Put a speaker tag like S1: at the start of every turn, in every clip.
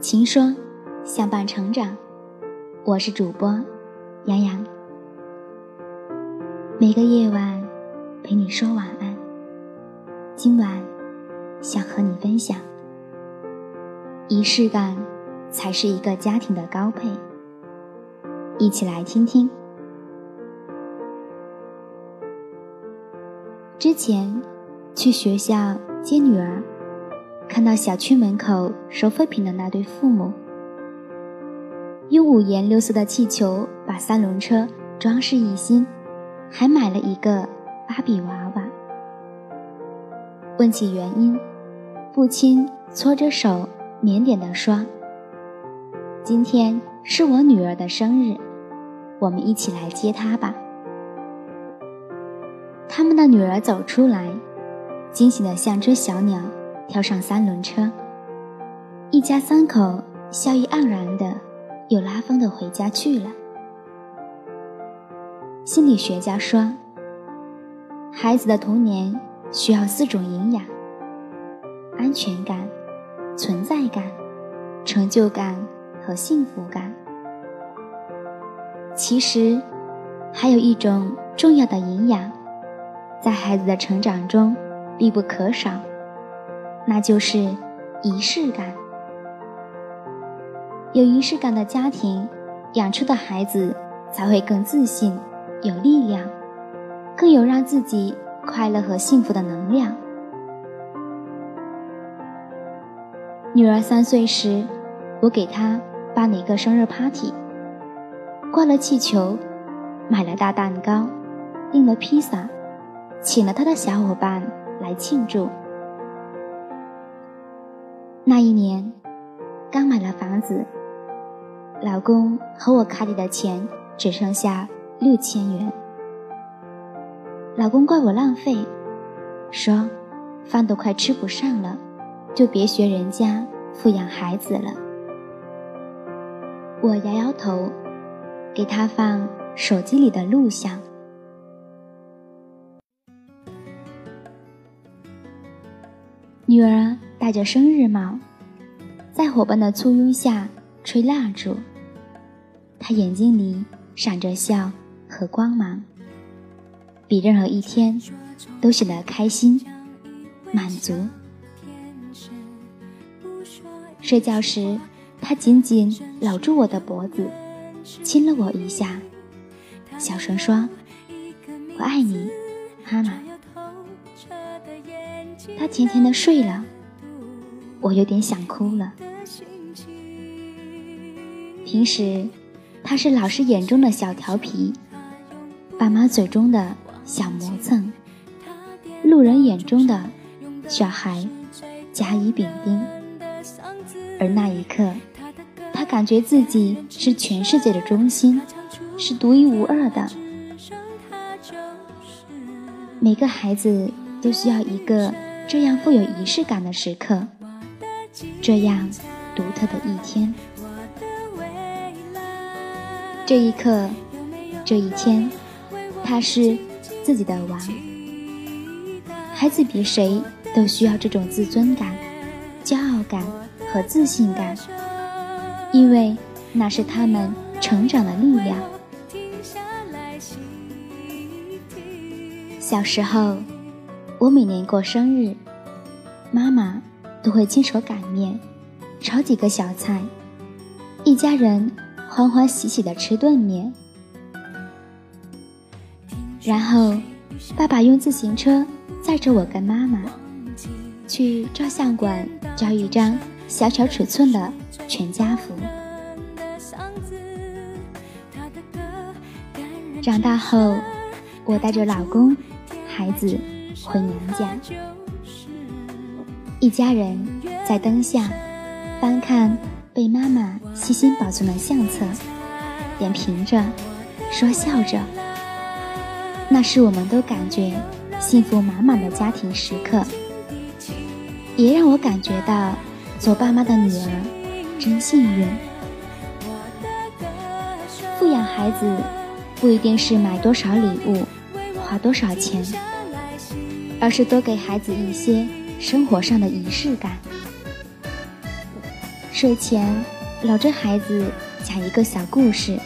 S1: 情说相伴成长，我是主播杨洋。每个夜晚陪你说晚安。今晚想和你分享，仪式感才是一个家庭的高配。一起来听听。之前去学校接女儿。看到小区门口收废品的那对父母，用五颜六色的气球把三轮车装饰一新，还买了一个芭比娃娃。问起原因，父亲搓着手，腼腆地说：“今天是我女儿的生日，我们一起来接她吧。”他们的女儿走出来，惊喜的像只小鸟。跳上三轮车，一家三口笑意盎然的，又拉风的回家去了。心理学家说，孩子的童年需要四种营养：安全感、存在感、成就感和幸福感。其实，还有一种重要的营养，在孩子的成长中必不可少。那就是仪式感。有仪式感的家庭，养出的孩子才会更自信、有力量，更有让自己快乐和幸福的能量。女儿三岁时，我给她办了一个生日 party，挂了气球，买了大蛋糕，订了披萨，请了她的小伙伴来庆祝。那一年，刚买了房子，老公和我卡里的钱只剩下六千元。老公怪我浪费，说饭都快吃不上了，就别学人家富养孩子了。我摇摇头，给他放手机里的录像。女儿。戴着生日帽，在伙伴的簇拥下吹蜡烛。他眼睛里闪着笑和光芒，比任何一天都显得开心、满足。睡觉时，他紧紧搂住我的脖子，亲了我一下，小声说：“我爱你，妈妈。”他甜甜的睡了。我有点想哭了。平时，他是老师眼中的小调皮，爸妈嘴中的小磨蹭，路人眼中的小孩甲乙丙丁。而那一刻，他感觉自己是全世界的中心，是独一无二的。每个孩子都需要一个这样富有仪式感的时刻。这样独特的一天，这一刻，这一天，他是自己的王。孩子比谁都需要这种自尊感、骄傲感和自信感，因为那是他们成长的力量。小时候，我每年过生日，妈妈。都会亲手擀面，炒几个小菜，一家人欢欢喜喜的吃顿面。然后，爸爸用自行车载着我跟妈妈去照相馆照一张小小尺寸的全家福。长大后，我带着老公、孩子回娘家。一家人在灯下翻看被妈妈细心保存的相册，点评着，说笑着。那是我们都感觉幸福满满的家庭时刻，也让我感觉到做爸妈的女儿真幸运。富养孩子不一定是买多少礼物，花多少钱，而是多给孩子一些。生活上的仪式感，睡前搂着孩子讲一个小故事，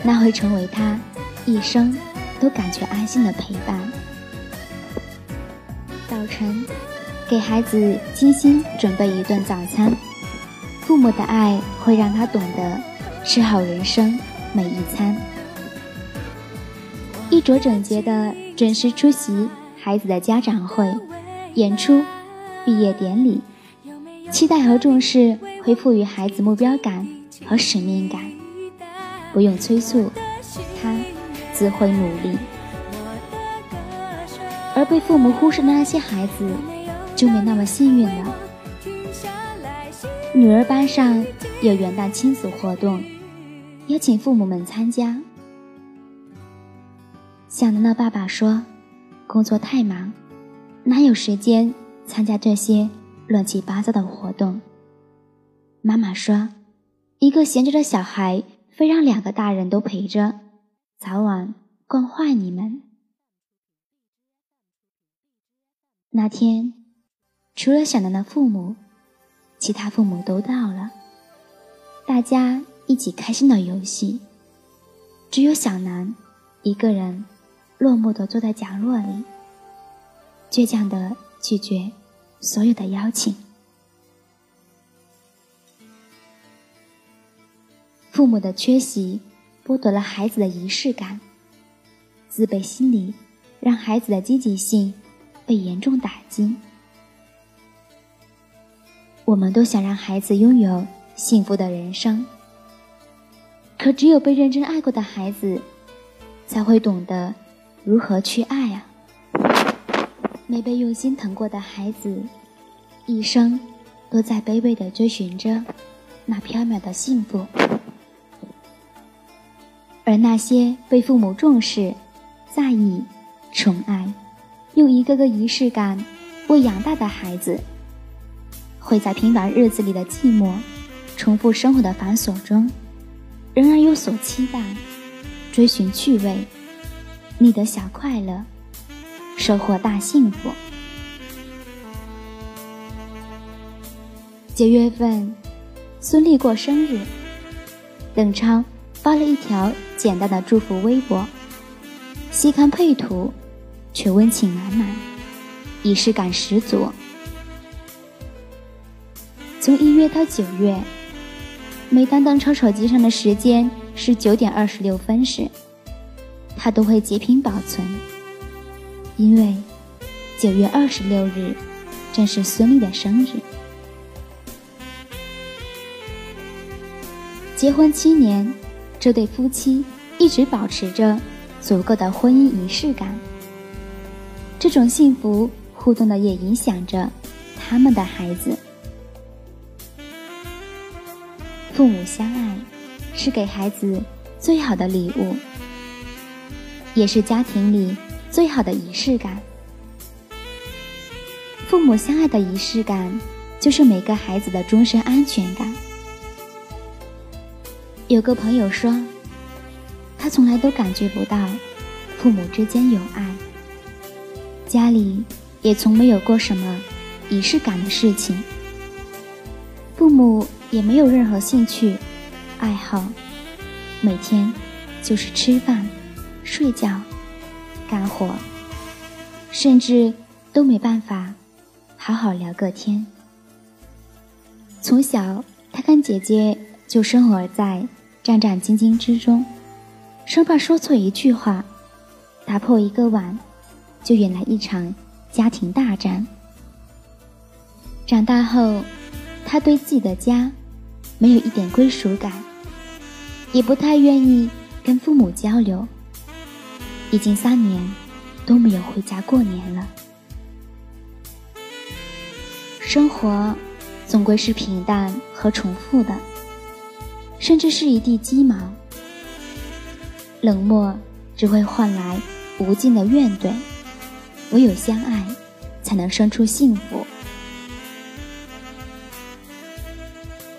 S1: 那会成为他一生都感觉安心的陪伴。早晨，给孩子精心准备一顿早餐，父母的爱会让他懂得吃好人生每一餐。衣着整洁的准时出席孩子的家长会、演出、毕业典礼，期待和重视会赋予孩子目标感和使命感。不用催促，他自会努力。而被父母忽视的那些孩子，就没那么幸运了。女儿班上有元旦亲子活动，邀请父母们参加。小楠的爸爸说：“工作太忙，哪有时间参加这些乱七八糟的活动？”妈妈说：“一个闲着的小孩，非让两个大人都陪着，早晚惯坏你们。”那天，除了小楠的父母，其他父母都到了，大家一起开心的游戏，只有小楠一个人。落寞地坐在角落里，倔强地拒绝所有的邀请。父母的缺席剥夺了孩子的仪式感，自卑心理让孩子的积极性被严重打击。我们都想让孩子拥有幸福的人生，可只有被认真爱过的孩子，才会懂得。如何去爱啊？没被用心疼过的孩子，一生都在卑微的追寻着那缥缈的幸福；而那些被父母重视、在意、宠爱，用一个个仪式感喂养大的孩子，会在平凡日子里的寂寞、重复生活的繁琐中，仍然有所期待，追寻趣味。你的小快乐，收获大幸福。九月份，孙俪过生日，邓超发了一条简单的祝福微博，细看配图，却温情满满，仪式感十足。从一月到九月，每当邓超手机上的时间是九点二十六分时。他都会截屏保存，因为九月二十六日正是孙俪的生日。结婚七年，这对夫妻一直保持着足够的婚姻仪式感。这种幸福互动的也影响着他们的孩子。父母相爱，是给孩子最好的礼物。也是家庭里最好的仪式感。父母相爱的仪式感，就是每个孩子的终身安全感。有个朋友说，他从来都感觉不到父母之间有爱，家里也从没有过什么仪式感的事情，父母也没有任何兴趣爱好，每天就是吃饭。睡觉、干活，甚至都没办法好好聊个天。从小，他跟姐姐就生活在战战兢兢之中，生怕说错一句话，打破一个碗，就引来一场家庭大战。长大后，他对自己的家没有一点归属感，也不太愿意跟父母交流。已经三年都没有回家过年了。生活总归是平淡和重复的，甚至是一地鸡毛。冷漠只会换来无尽的怨怼，唯有相爱，才能生出幸福。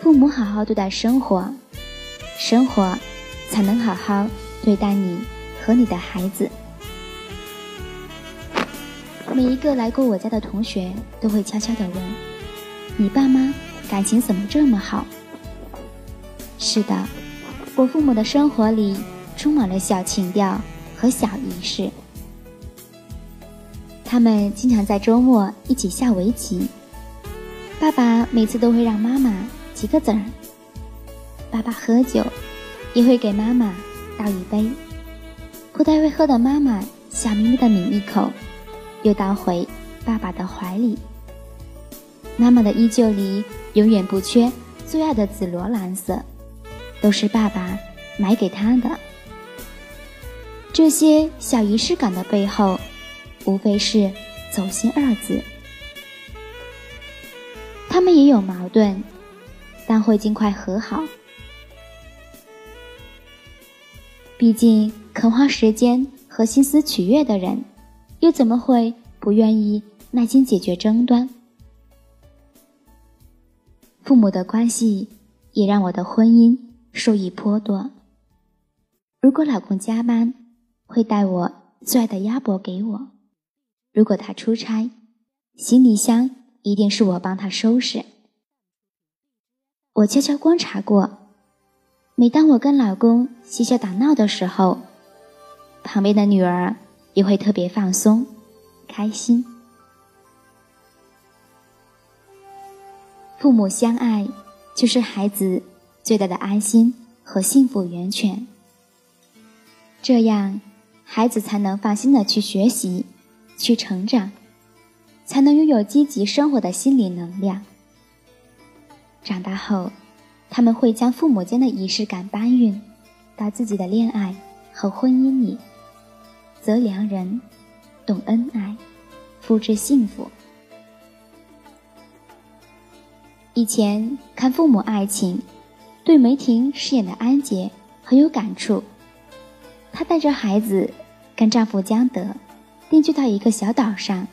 S1: 父母好好对待生活，生活才能好好对待你。和你的孩子，每一个来过我家的同学都会悄悄地问：“你爸妈感情怎么这么好？是的，我父母的生活里充满了小情调和小仪式。他们经常在周末一起下围棋。爸爸每次都会让妈妈提个子儿。爸爸喝酒，也会给妈妈倒一杯。不太会喝的妈妈笑眯眯的抿一口，又倒回爸爸的怀里。妈妈的衣袖里永远不缺最爱的紫罗兰色。都是爸爸买给她的。这些小仪式感的背后，无非是走心二字。他们也有矛盾，但会尽快和好。毕竟肯花时间和心思取悦的人，又怎么会不愿意耐心解决争端？父母的关系也让我的婚姻。受益颇多。如果老公加班，会带我最爱的鸭脖给我；如果他出差，行李箱一定是我帮他收拾。我悄悄观察过，每当我跟老公嬉笑打闹的时候，旁边的女儿也会特别放松、开心。父母相爱，就是孩子。最大的安心和幸福源泉，这样孩子才能放心的去学习、去成长，才能拥有积极生活的心理能量。长大后，他们会将父母间的仪式感搬运到自己的恋爱和婚姻里，择良人，懂恩爱，复制幸福。以前看父母爱情。对梅婷饰演的安杰很有感触。她带着孩子跟丈夫江德定居到一个小岛上，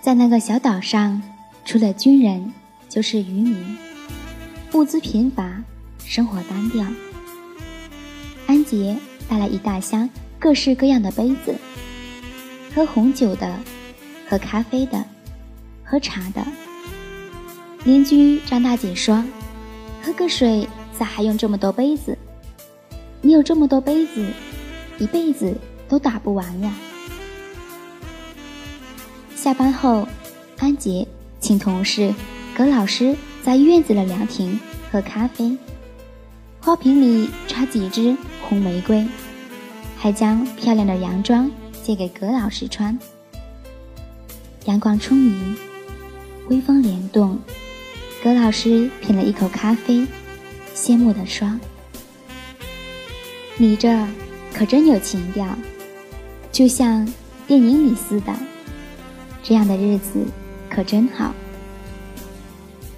S1: 在那个小岛上，除了军人就是渔民，物资贫乏，生活单调。安杰带了一大箱各式各样的杯子，喝红酒的，喝咖啡的，喝茶的。邻居张大姐说。喝个水咋还用这么多杯子？你有这么多杯子，一辈子都打不完呀！下班后，安杰请同事葛老师在院子的凉亭喝咖啡，花瓶里插几枝红玫瑰，还将漂亮的洋装借给葛老师穿。阳光充盈，微风帘动。葛老师品了一口咖啡，羡慕地说：“你这可真有情调，就像电影里似的。这样的日子可真好。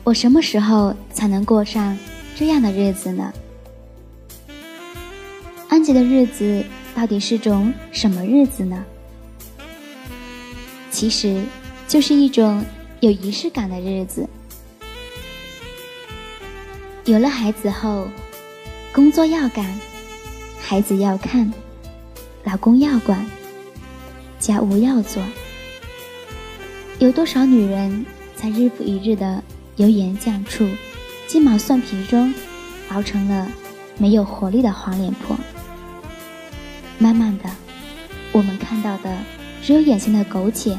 S1: 我什么时候才能过上这样的日子呢？”安吉的日子到底是种什么日子呢？其实，就是一种有仪式感的日子。有了孩子后，工作要干，孩子要看，老公要管，家务要做。有多少女人在日复一日的油盐酱醋、鸡毛蒜皮中，熬成了没有活力的黄脸婆？慢慢的，我们看到的只有眼前的苟且，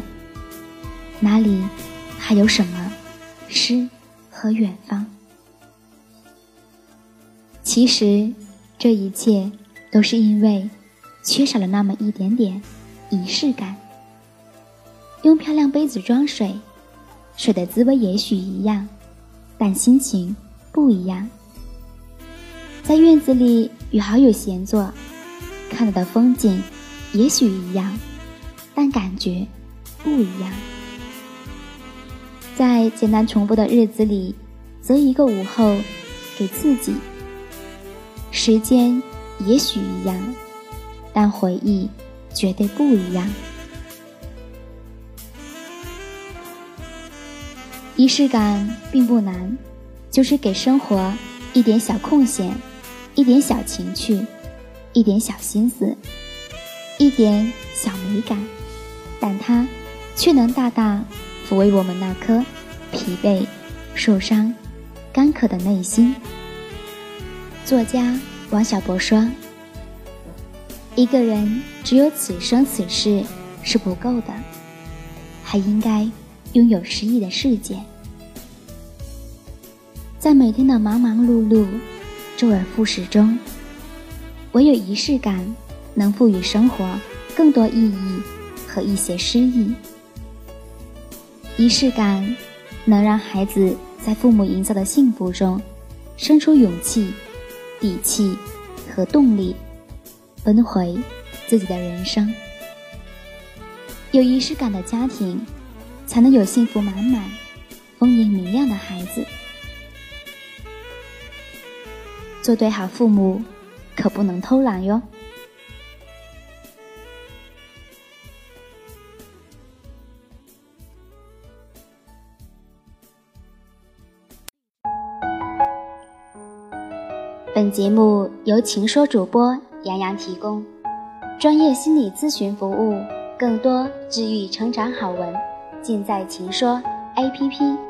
S1: 哪里还有什么诗和远方？其实，这一切都是因为缺少了那么一点点仪式感。用漂亮杯子装水，水的滋味也许一样，但心情不一样。在院子里与好友闲坐，看到的风景也许一样，但感觉不一样。在简单重复的日子里，择一个午后给自己。时间也许一样，但回忆绝对不一样。仪式感并不难，就是给生活一点小空闲，一点小情趣，一点小心思，一点小美感，但它却能大大抚慰我们那颗疲惫、受伤、干渴的内心。作家王小波说：“一个人只有此生此世是不够的，还应该拥有诗意的世界。在每天的忙忙碌碌、周而复始中，唯有仪式感能赋予生活更多意义和一些诗意。仪式感能让孩子。”在父母营造的幸福中，生出勇气、底气和动力，奔回自己的人生。有仪式感的家庭，才能有幸福满满、丰盈明亮的孩子。做对好父母，可不能偷懒哟。本节目由情说主播杨洋提供，专业心理咨询服务，更多治愈成长好文，尽在情说 APP。